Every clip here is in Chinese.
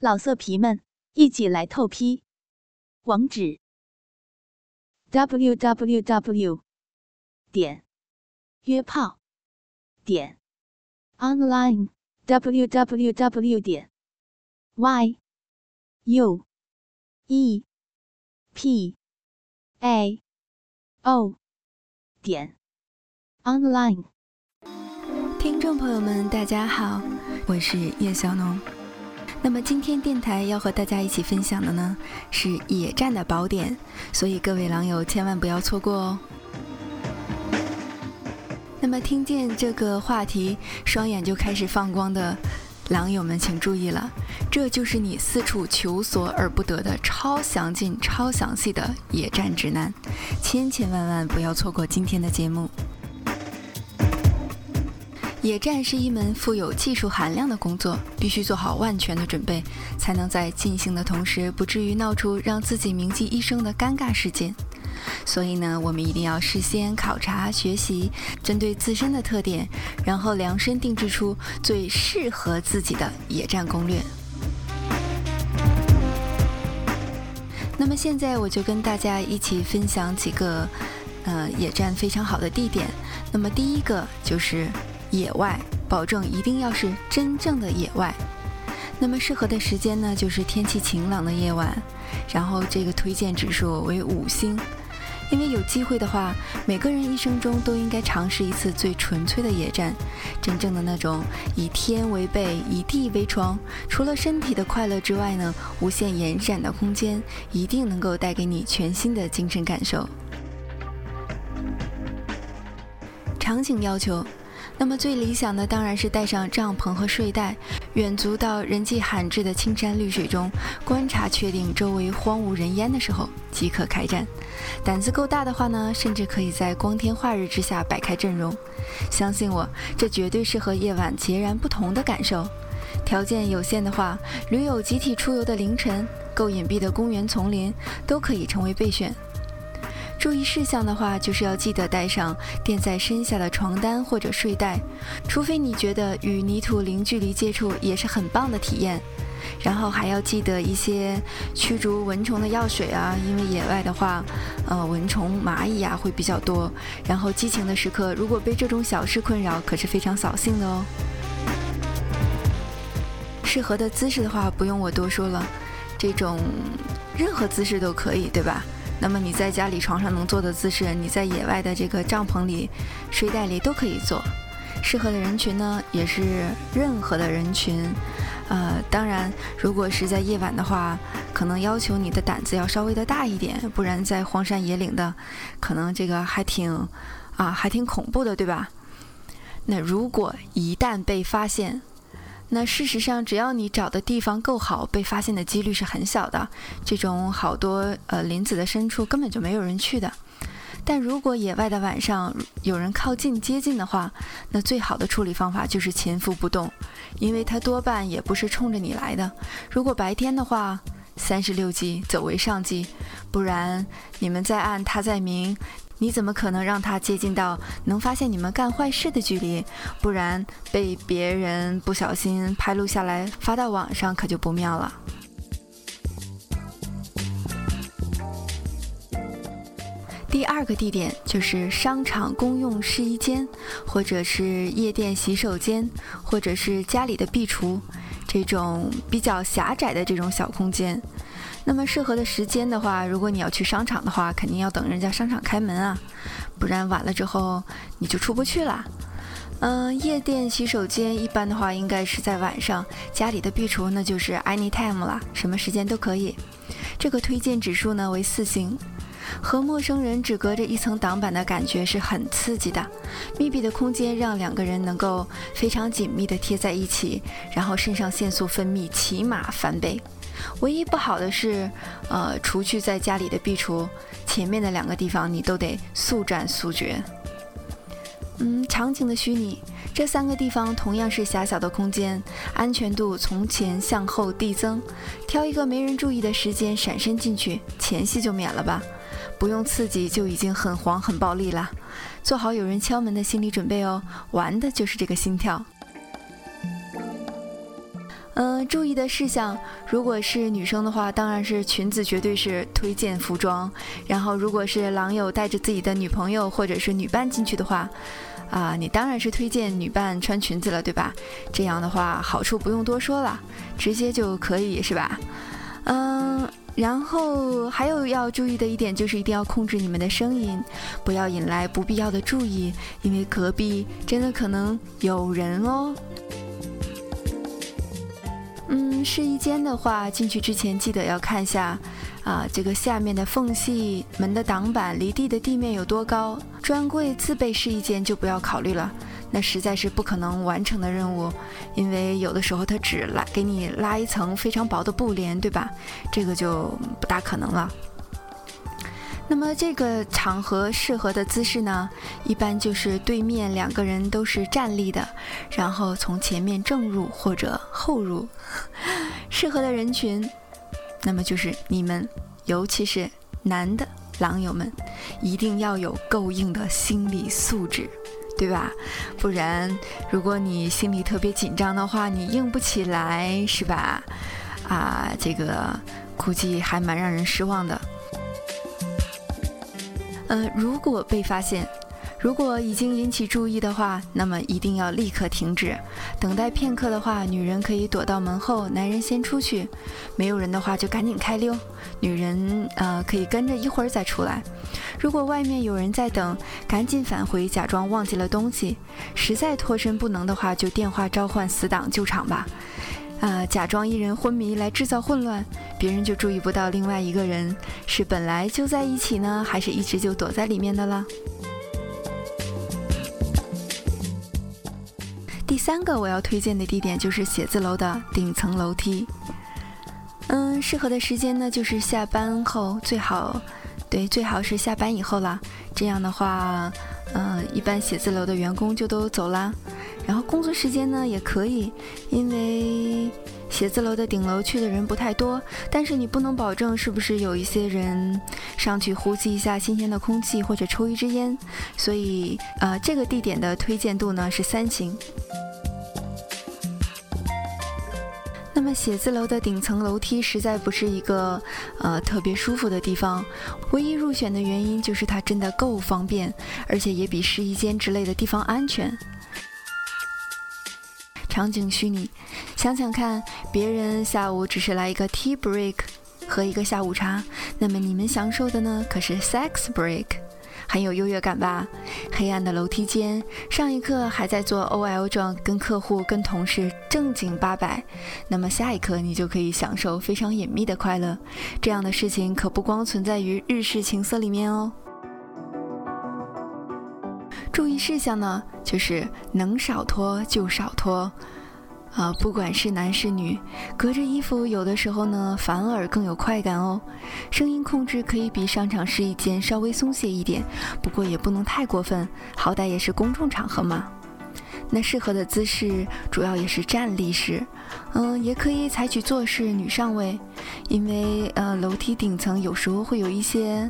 老色皮们，一起来透批！网址：w w w 点约炮点 online w w w 点 y u e p a o 点 online。听众朋友们，大家好，我是叶小农。那么今天电台要和大家一起分享的呢是野战的宝典，所以各位狼友千万不要错过哦。那么听见这个话题，双眼就开始放光的狼友们请注意了，这就是你四处求索而不得的超详尽、超详细的野战指南，千千万万不要错过今天的节目。野战是一门富有技术含量的工作，必须做好万全的准备，才能在进行的同时不至于闹出让自己铭记一生的尴尬事件。所以呢，我们一定要事先考察学习，针对自身的特点，然后量身定制出最适合自己的野战攻略。那么现在我就跟大家一起分享几个，呃，野战非常好的地点。那么第一个就是。野外，保证一定要是真正的野外。那么适合的时间呢，就是天气晴朗的夜晚。然后这个推荐指数为五星，因为有机会的话，每个人一生中都应该尝试一次最纯粹的野战，真正的那种以天为被，以地为床。除了身体的快乐之外呢，无限延展的空间一定能够带给你全新的精神感受。场景要求。那么最理想的当然是带上帐篷和睡袋，远足到人迹罕至的青山绿水中，观察确定周围荒无人烟的时候即可开战。胆子够大的话呢，甚至可以在光天化日之下摆开阵容。相信我，这绝对是和夜晚截然不同的感受。条件有限的话，驴友集体出游的凌晨，够隐蔽的公园丛林，都可以成为备选。注意事项的话，就是要记得带上垫在身下的床单或者睡袋，除非你觉得与泥土零距离接触也是很棒的体验。然后还要记得一些驱逐蚊虫的药水啊，因为野外的话，呃，蚊虫、蚂蚁啊会比较多。然后激情的时刻，如果被这种小事困扰，可是非常扫兴的哦。适合的姿势的话，不用我多说了，这种任何姿势都可以，对吧？那么你在家里床上能做的姿势，你在野外的这个帐篷里、睡袋里都可以做。适合的人群呢，也是任何的人群。呃，当然，如果是在夜晚的话，可能要求你的胆子要稍微的大一点，不然在荒山野岭的，可能这个还挺啊，还挺恐怖的，对吧？那如果一旦被发现，那事实上，只要你找的地方够好，被发现的几率是很小的。这种好多呃林子的深处根本就没有人去的。但如果野外的晚上有人靠近接近的话，那最好的处理方法就是潜伏不动，因为他多半也不是冲着你来的。如果白天的话，三十六计走为上计，不然你们在暗，他在明。你怎么可能让他接近到能发现你们干坏事的距离？不然被别人不小心拍录下来发到网上，可就不妙了。第二个地点就是商场公用试衣间，或者是夜店洗手间，或者是家里的壁橱，这种比较狭窄的这种小空间。那么适合的时间的话，如果你要去商场的话，肯定要等人家商场开门啊，不然晚了之后你就出不去了。嗯，夜店洗手间一般的话应该是在晚上，家里的壁橱那就是 anytime 了，什么时间都可以。这个推荐指数呢为四星。和陌生人只隔着一层挡板的感觉是很刺激的，密闭的空间让两个人能够非常紧密地贴在一起，然后肾上腺素分泌起码翻倍。唯一不好的是，呃，除去在家里的壁橱，前面的两个地方你都得速战速决。嗯，场景的虚拟，这三个地方同样是狭小的空间，安全度从前向后递增。挑一个没人注意的时间闪身进去，前戏就免了吧，不用刺激就已经很黄很暴力了。做好有人敲门的心理准备哦，玩的就是这个心跳。嗯，注意的事项，如果是女生的话，当然是裙子绝对是推荐服装。然后，如果是狼友带着自己的女朋友或者是女伴进去的话，啊，你当然是推荐女伴穿裙子了，对吧？这样的话，好处不用多说了，直接就可以，是吧？嗯，然后还有要注意的一点就是一定要控制你们的声音，不要引来不必要的注意，因为隔壁真的可能有人哦。试衣间的话，进去之前记得要看一下，啊，这个下面的缝隙、门的挡板离地的地面有多高。专柜自备试衣间就不要考虑了，那实在是不可能完成的任务，因为有的时候它只拉给你拉一层非常薄的布帘，对吧？这个就不大可能了。那么这个场合适合的姿势呢，一般就是对面两个人都是站立的，然后从前面正入或者后入。适合的人群，那么就是你们，尤其是男的狼友们，一定要有够硬的心理素质，对吧？不然，如果你心里特别紧张的话，你硬不起来，是吧？啊，这个估计还蛮让人失望的。呃，如果被发现，如果已经引起注意的话，那么一定要立刻停止。等待片刻的话，女人可以躲到门后，男人先出去。没有人的话就赶紧开溜，女人呃可以跟着一会儿再出来。如果外面有人在等，赶紧返回，假装忘记了东西。实在脱身不能的话，就电话召唤死党救场吧。啊，假装一人昏迷来制造混乱，别人就注意不到另外一个人是本来就在一起呢，还是一直就躲在里面的了。第三个我要推荐的地点就是写字楼的顶层楼梯。嗯，适合的时间呢就是下班后，最好，对，最好是下班以后啦。这样的话，嗯，一般写字楼的员工就都走啦。然后工作时间呢也可以，因为写字楼的顶楼去的人不太多，但是你不能保证是不是有一些人上去呼吸一下新鲜的空气或者抽一支烟，所以呃这个地点的推荐度呢是三星。那么写字楼的顶层楼梯实在不是一个呃特别舒服的地方，唯一入选的原因就是它真的够方便，而且也比试衣间之类的地方安全。场景虚拟，想想看，别人下午只是来一个 tea break，喝一个下午茶，那么你们享受的呢，可是 sex break，很有优越感吧？黑暗的楼梯间，上一刻还在做 OL 状，跟客户、跟同事正经八百，那么下一刻你就可以享受非常隐秘的快乐。这样的事情可不光存在于日式情色里面哦。注意事项呢，就是能少脱就少脱，啊，不管是男是女，隔着衣服有的时候呢反而更有快感哦。声音控制可以比商场试衣间稍微松懈一点，不过也不能太过分，好歹也是公众场合嘛。那适合的姿势主要也是站立式，嗯，也可以采取坐式女上位，因为呃楼梯顶层有时候会有一些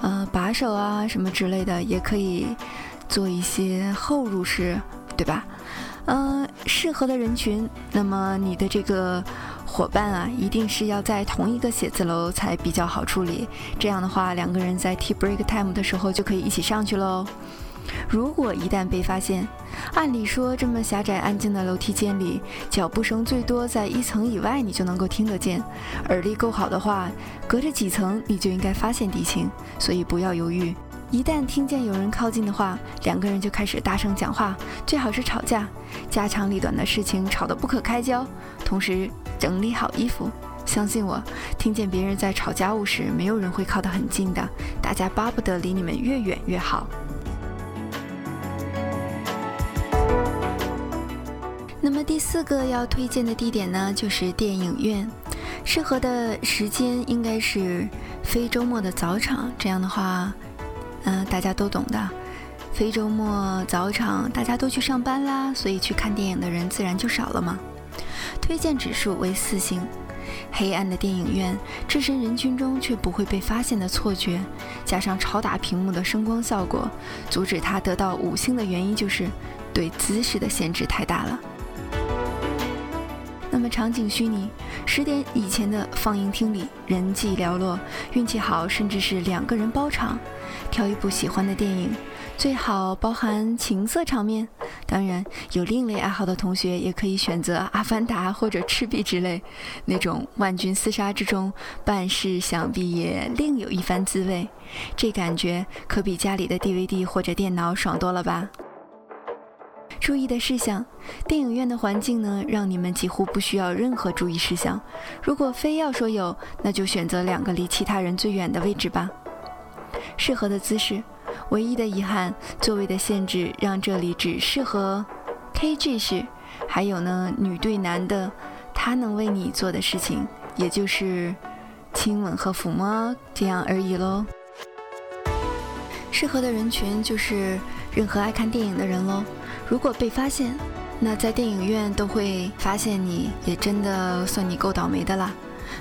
呃把手啊什么之类的，也可以。做一些后入式，对吧？嗯，适合的人群，那么你的这个伙伴啊，一定是要在同一个写字楼才比较好处理。这样的话，两个人在 tea break time 的时候就可以一起上去喽。如果一旦被发现，按理说这么狭窄安静的楼梯间里，脚步声最多在一层以外你就能够听得见，耳力够好的话，隔着几层你就应该发现敌情，所以不要犹豫。一旦听见有人靠近的话，两个人就开始大声讲话，最好是吵架，家长里短的事情吵得不可开交。同时整理好衣服，相信我，听见别人在吵家务时，没有人会靠得很近的，大家巴不得离你们越远越好。那么第四个要推荐的地点呢，就是电影院，适合的时间应该是非周末的早场，这样的话。嗯，大家都懂的，非周末早场，大家都去上班啦，所以去看电影的人自然就少了嘛。推荐指数为四星。黑暗的电影院，置身人群中却不会被发现的错觉，加上超大屏幕的声光效果，阻止它得到五星的原因就是对姿势的限制太大了。那么。场景虚拟，十点以前的放映厅里人迹寥落，运气好甚至是两个人包场，挑一部喜欢的电影，最好包含情色场面。当然，有另类爱好的同学也可以选择《阿凡达》或者《赤壁》之类，那种万军厮杀之中办事，想必也另有一番滋味。这感觉可比家里的 DVD 或者电脑爽多了吧？注意的事项：电影院的环境呢，让你们几乎不需要任何注意事项。如果非要说有，那就选择两个离其他人最远的位置吧。适合的姿势，唯一的遗憾，座位的限制让这里只适合 KG 式。还有呢，女对男的，他能为你做的事情，也就是亲吻和抚摸这样而已喽。适合的人群就是任何爱看电影的人喽。如果被发现，那在电影院都会发现你，也真的算你够倒霉的啦。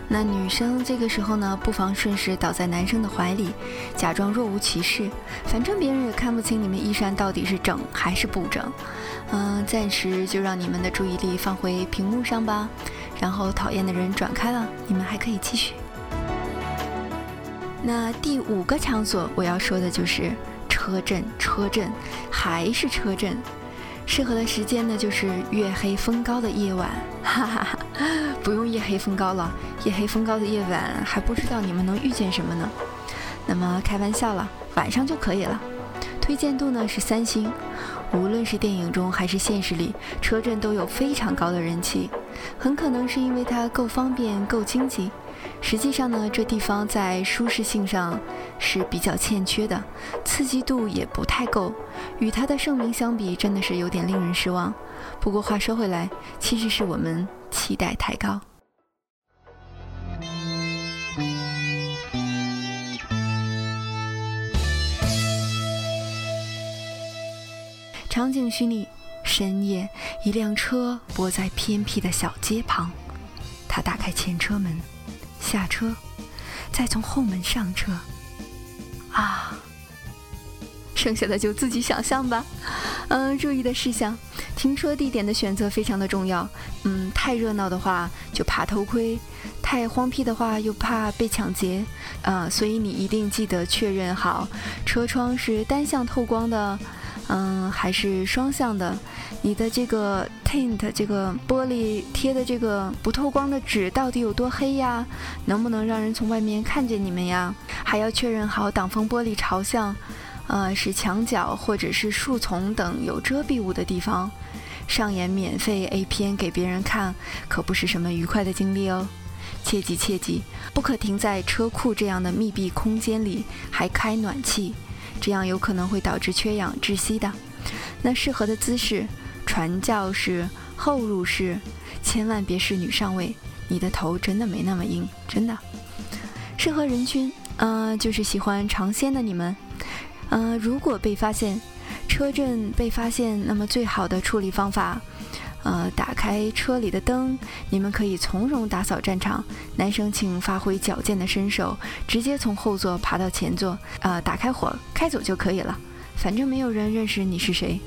那女生这个时候呢，不妨顺势倒在男生的怀里，假装若无其事，反正别人也看不清你们衣衫到底是整还是不整。嗯，暂时就让你们的注意力放回屏幕上吧，然后讨厌的人转开了，你们还可以继续。那第五个场所我要说的就是车震，车震，还是车震。适合的时间呢，就是月黑风高的夜晚，哈哈哈，不用夜黑风高了，夜黑风高的夜晚还不知道你们能遇见什么呢。那么开玩笑了，晚上就可以了。推荐度呢是三星，无论是电影中还是现实里，车震都有非常高的人气，很可能是因为它够方便、够经济。实际上呢，这地方在舒适性上是比较欠缺的，刺激度也不太够，与它的盛名相比，真的是有点令人失望。不过话说回来，其实是我们期待太高。场景虚拟，深夜，一辆车泊在偏僻的小街旁，他打开前车门。下车，再从后门上车，啊，剩下的就自己想象吧。嗯，注意的事项，停车地点的选择非常的重要。嗯，太热闹的话就怕偷窥，太荒僻的话又怕被抢劫。啊，所以你一定记得确认好车窗是单向透光的。嗯，还是双向的。你的这个 tint 这个玻璃贴的这个不透光的纸到底有多黑呀？能不能让人从外面看见你们呀？还要确认好挡风玻璃朝向，呃，是墙角或者是树丛等有遮蔽物的地方。上演免费 A 片给别人看，可不是什么愉快的经历哦。切记切记，不可停在车库这样的密闭空间里还开暖气。这样有可能会导致缺氧窒息的。那适合的姿势，传教士、后入式，千万别是女上位，你的头真的没那么硬，真的。适合人群，呃，就是喜欢尝鲜的你们。呃，如果被发现，车震被发现，那么最好的处理方法。呃，打开车里的灯，你们可以从容打扫战场。男生请发挥矫健的身手，直接从后座爬到前座，呃，打开火开走就可以了。反正没有人认识你是谁。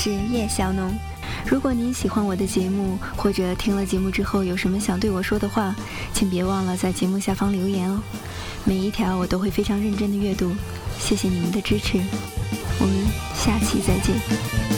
是叶小农。如果您喜欢我的节目，或者听了节目之后有什么想对我说的话，请别忘了在节目下方留言哦。每一条我都会非常认真的阅读。谢谢你们的支持，我们下期再见。